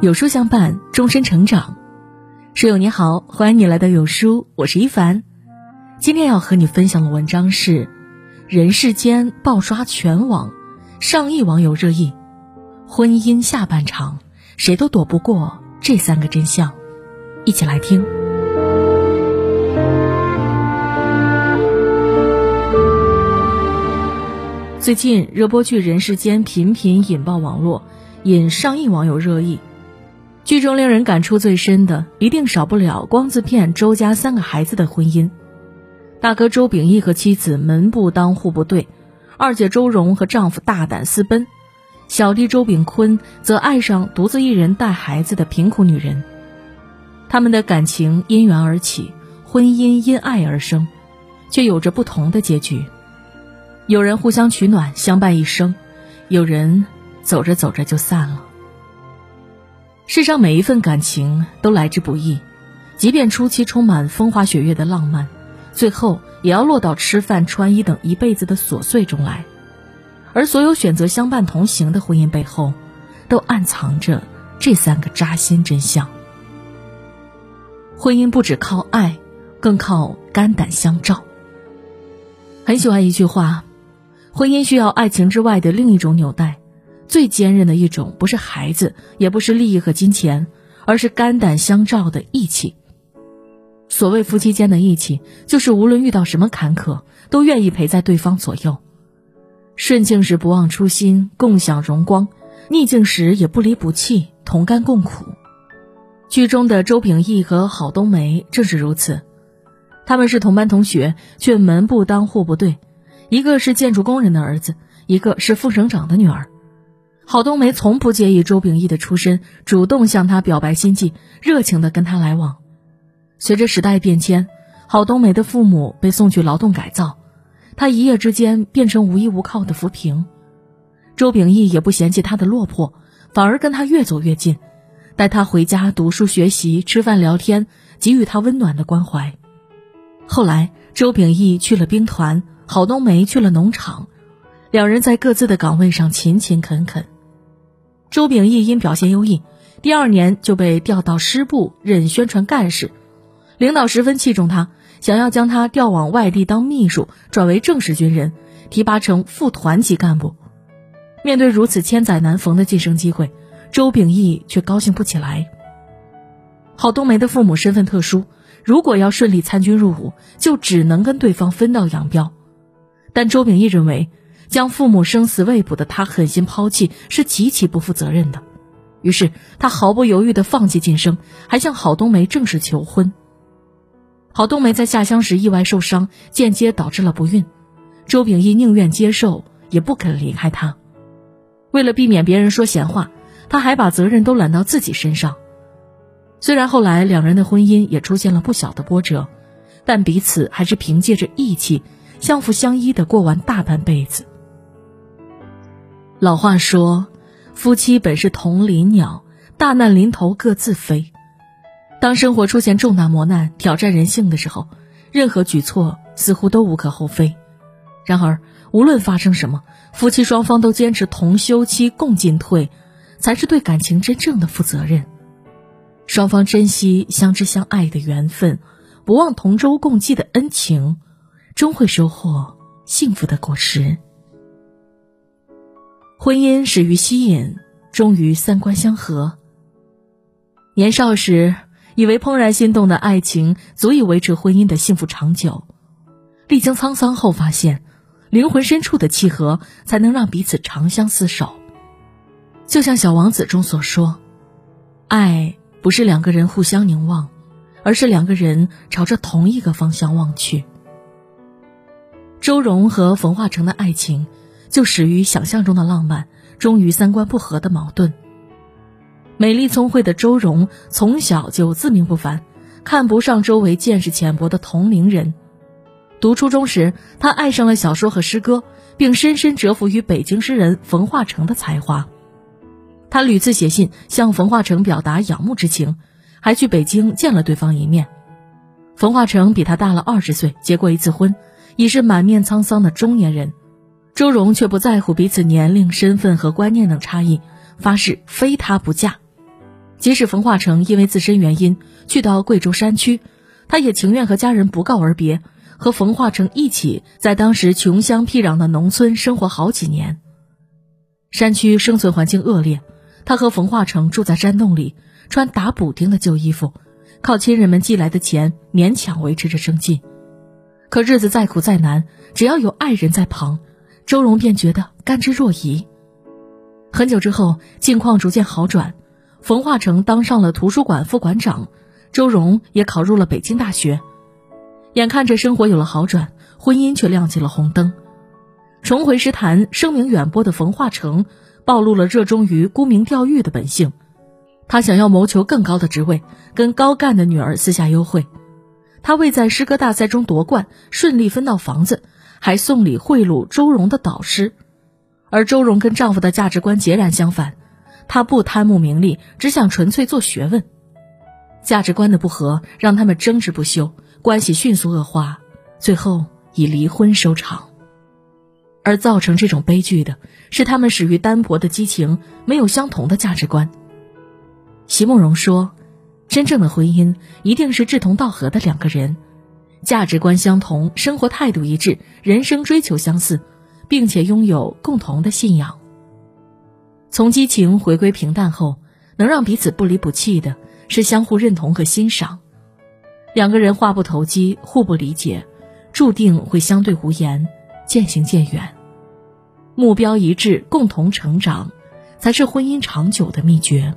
有书相伴，终身成长。书友你好，欢迎你来到有书，我是一凡。今天要和你分享的文章是：人世间爆刷全网，上亿网友热议，婚姻下半场，谁都躲不过这三个真相。一起来听。最近热播剧《人世间》频频引爆网络，引上亿网友热议。剧中令人感触最深的，一定少不了光字片周家三个孩子的婚姻。大哥周秉义和妻子门不当户不对，二姐周蓉和丈夫大胆私奔，小弟周秉坤则爱上独自一人带孩子的贫苦女人。他们的感情因缘而起，婚姻因爱而生，却有着不同的结局。有人互相取暖，相伴一生；有人走着走着就散了。世上每一份感情都来之不易，即便初期充满风花雪月的浪漫，最后也要落到吃饭穿衣等一辈子的琐碎中来。而所有选择相伴同行的婚姻背后，都暗藏着这三个扎心真相。婚姻不只靠爱，更靠肝胆相照。很喜欢一句话：婚姻需要爱情之外的另一种纽带。最坚韧的一种，不是孩子，也不是利益和金钱，而是肝胆相照的义气。所谓夫妻间的义气，就是无论遇到什么坎坷，都愿意陪在对方左右；顺境时不忘初心，共享荣光；逆境时也不离不弃，同甘共苦。剧中的周秉义和郝冬梅正是如此，他们是同班同学，却门不当户不对，一个是建筑工人的儿子，一个是副省长的女儿。郝冬梅从不介意周秉义的出身，主动向他表白心迹，热情地跟他来往。随着时代变迁，郝冬梅的父母被送去劳动改造，她一夜之间变成无依无靠的浮萍。周秉义也不嫌弃她的落魄，反而跟她越走越近，带她回家读书学习、吃饭聊天，给予她温暖的关怀。后来，周秉义去了兵团，郝冬梅去了农场，两人在各自的岗位上勤勤恳恳。周秉义因表现优异，第二年就被调到师部任宣传干事，领导十分器重他，想要将他调往外地当秘书，转为正式军人，提拔成副团级干部。面对如此千载难逢的晋升机会，周秉义却高兴不起来。郝冬梅的父母身份特殊，如果要顺利参军入伍，就只能跟对方分道扬镳。但周秉义认为。将父母生死未卜的他狠心抛弃，是极其不负责任的。于是他毫不犹豫地放弃晋升，还向郝冬梅正式求婚。郝冬梅在下乡时意外受伤，间接导致了不孕。周秉义宁愿接受，也不肯离开她。为了避免别人说闲话，他还把责任都揽到自己身上。虽然后来两人的婚姻也出现了不小的波折，但彼此还是凭借着义气，相辅相依的过完大半辈子。老话说：“夫妻本是同林鸟，大难临头各自飞。”当生活出现重大磨难、挑战人性的时候，任何举措似乎都无可厚非。然而，无论发生什么，夫妻双方都坚持同休戚共进退，才是对感情真正的负责任。双方珍惜相知相爱的缘分，不忘同舟共济的恩情，终会收获幸福的果实。婚姻始于吸引，终于三观相合。年少时以为怦然心动的爱情足以维持婚姻的幸福长久，历经沧桑后发现，灵魂深处的契合才能让彼此长相厮守。就像《小王子》中所说：“爱不是两个人互相凝望，而是两个人朝着同一个方向望去。”周蓉和冯化成的爱情。就始于想象中的浪漫，终于三观不合的矛盾。美丽聪慧的周蓉从小就自命不凡，看不上周围见识浅薄的同龄人。读初中时，他爱上了小说和诗歌，并深深折服于北京诗人冯化成的才华。他屡次写信向冯化成表达仰慕之情，还去北京见了对方一面。冯化成比他大了二十岁，结过一次婚，已是满面沧桑的中年人。周荣却不在乎彼此年龄、身份和观念等差异，发誓非他不嫁。即使冯化成因为自身原因去到贵州山区，他也情愿和家人不告而别，和冯化成一起在当时穷乡僻壤的农村生活好几年。山区生存环境恶劣，他和冯化成住在山洞里，穿打补丁的旧衣服，靠亲人们寄来的钱勉强维持着生计。可日子再苦再难，只要有爱人在旁。周荣便觉得甘之若饴。很久之后，境况逐渐好转，冯化成当上了图书馆副馆长，周荣也考入了北京大学。眼看着生活有了好转，婚姻却亮起了红灯。重回诗坛，声名远播的冯化成暴露了热衷于沽名钓誉的本性。他想要谋求更高的职位，跟高干的女儿私下幽会。他为在诗歌大赛中夺冠，顺利分到房子。还送礼贿赂周荣的导师，而周荣跟丈夫的价值观截然相反，她不贪慕名利，只想纯粹做学问。价值观的不合让他们争执不休，关系迅速恶化，最后以离婚收场。而造成这种悲剧的是他们始于单薄的激情，没有相同的价值观。席慕容说：“真正的婚姻一定是志同道合的两个人。”价值观相同，生活态度一致，人生追求相似，并且拥有共同的信仰。从激情回归平淡后，能让彼此不离不弃的是相互认同和欣赏。两个人话不投机，互不理解，注定会相对无言，渐行渐远。目标一致，共同成长，才是婚姻长久的秘诀。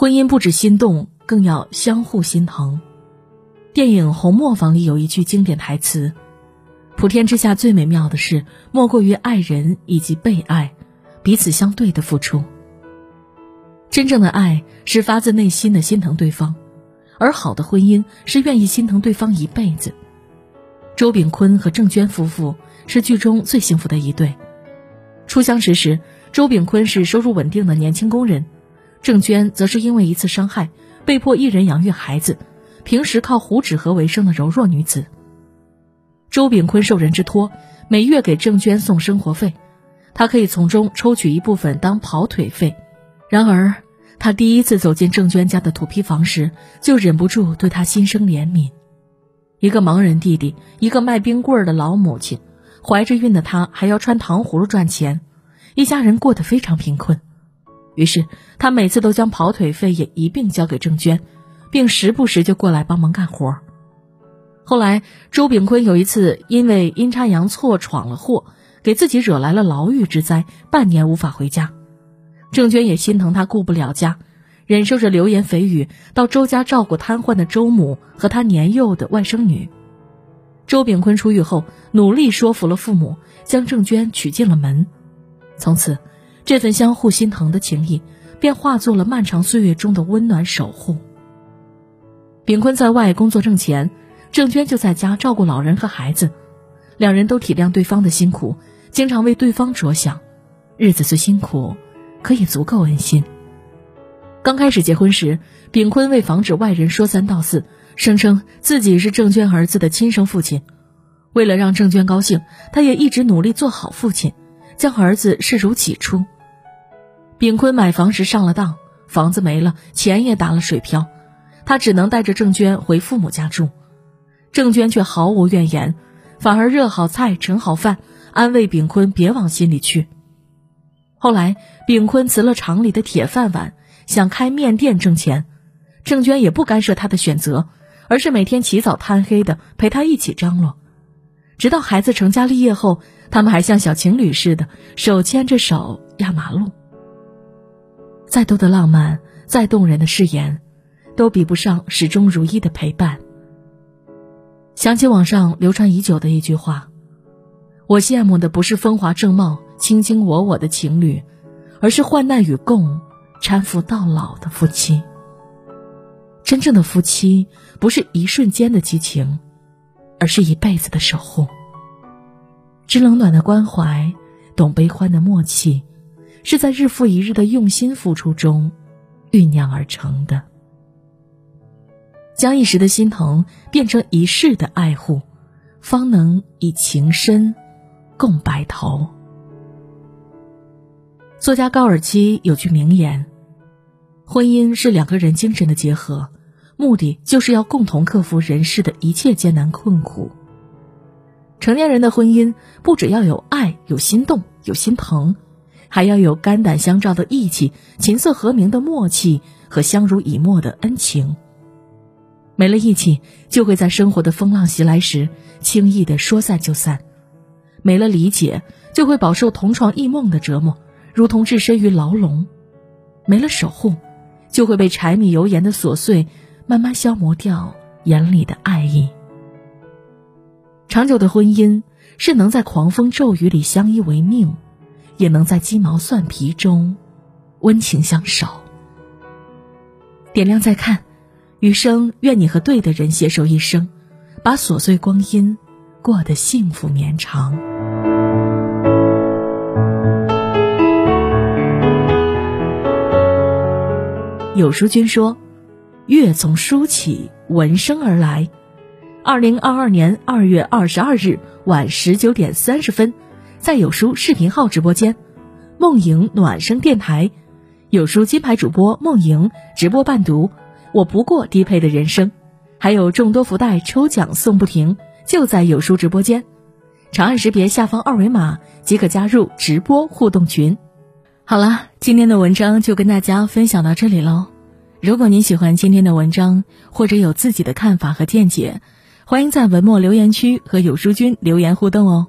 婚姻不止心动，更要相互心疼。电影《红磨坊》里有一句经典台词：“普天之下最美妙的事，莫过于爱人以及被爱，彼此相对的付出。真正的爱是发自内心的心疼对方，而好的婚姻是愿意心疼对方一辈子。”周秉昆和郑娟夫妇是剧中最幸福的一对。初相识时，周秉昆是收入稳定的年轻工人，郑娟则是因为一次伤害，被迫一人养育孩子。平时靠糊纸盒为生的柔弱女子，周炳坤受人之托，每月给郑娟送生活费，他可以从中抽取一部分当跑腿费。然而，他第一次走进郑娟家的土坯房时，就忍不住对她心生怜悯。一个盲人弟弟，一个卖冰棍的老母亲，怀着孕的她还要穿糖葫芦赚钱，一家人过得非常贫困。于是，他每次都将跑腿费也一并交给郑娟。并时不时就过来帮忙干活。后来，周炳坤有一次因为阴差阳错闯了祸，给自己惹来了牢狱之灾，半年无法回家。郑娟也心疼他顾不了家，忍受着流言蜚语，到周家照顾瘫痪的周母和他年幼的外甥女。周炳坤出狱后，努力说服了父母，将郑娟娶进了门。从此，这份相互心疼的情谊，便化作了漫长岁月中的温暖守护。炳坤在外工作挣钱，郑娟就在家照顾老人和孩子，两人都体谅对方的辛苦，经常为对方着想，日子虽辛苦，可也足够温馨。刚开始结婚时，炳坤为防止外人说三道四，声称自己是郑娟儿子的亲生父亲。为了让郑娟高兴，他也一直努力做好父亲，将儿子视如己出。炳坤买房时上了当，房子没了，钱也打了水漂。他只能带着郑娟回父母家住，郑娟却毫无怨言，反而热好菜、盛好饭，安慰炳坤别往心里去。后来，炳坤辞了厂里的铁饭碗，想开面店挣钱，郑娟也不干涉他的选择，而是每天起早贪黑的陪他一起张罗，直到孩子成家立业后，他们还像小情侣似的手牵着手压马路。再多的浪漫，再动人的誓言。都比不上始终如一的陪伴。想起网上流传已久的一句话：“我羡慕的不是风华正茂、卿卿我我的情侣，而是患难与共、搀扶到老的夫妻。”真正的夫妻不是一瞬间的激情，而是一辈子的守护。知冷暖的关怀，懂悲欢的默契，是在日复一日的用心付出中酝酿而成的。将一时的心疼变成一世的爱护，方能以情深共白头。作家高尔基有句名言：“婚姻是两个人精神的结合，目的就是要共同克服人世的一切艰难困苦。”成年人的婚姻不只要有爱、有心动、有心疼，还要有肝胆相照的义气、琴瑟和鸣的默契和相濡以沫的恩情。没了义气，就会在生活的风浪袭来时轻易的说散就散；没了理解，就会饱受同床异梦的折磨，如同置身于牢笼；没了守护，就会被柴米油盐的琐碎慢慢消磨掉眼里的爱意。长久的婚姻是能在狂风骤雨里相依为命，也能在鸡毛蒜皮中温情相守。点亮再看，余生愿你和对的人携手一生，把琐碎光阴过得幸福绵长。有书君说：“月从书起，闻声而来。”二零二二年二月二十二日晚十九点三十分，在有书视频号直播间，梦莹暖声电台，有书金牌主播梦莹直播伴读《我不过低配的人生》，还有众多福袋抽奖送不停，就在有书直播间，长按识别下方二维码即可加入直播互动群。好了，今天的文章就跟大家分享到这里喽。如果您喜欢今天的文章，或者有自己的看法和见解。欢迎在文末留言区和有书君留言互动哦。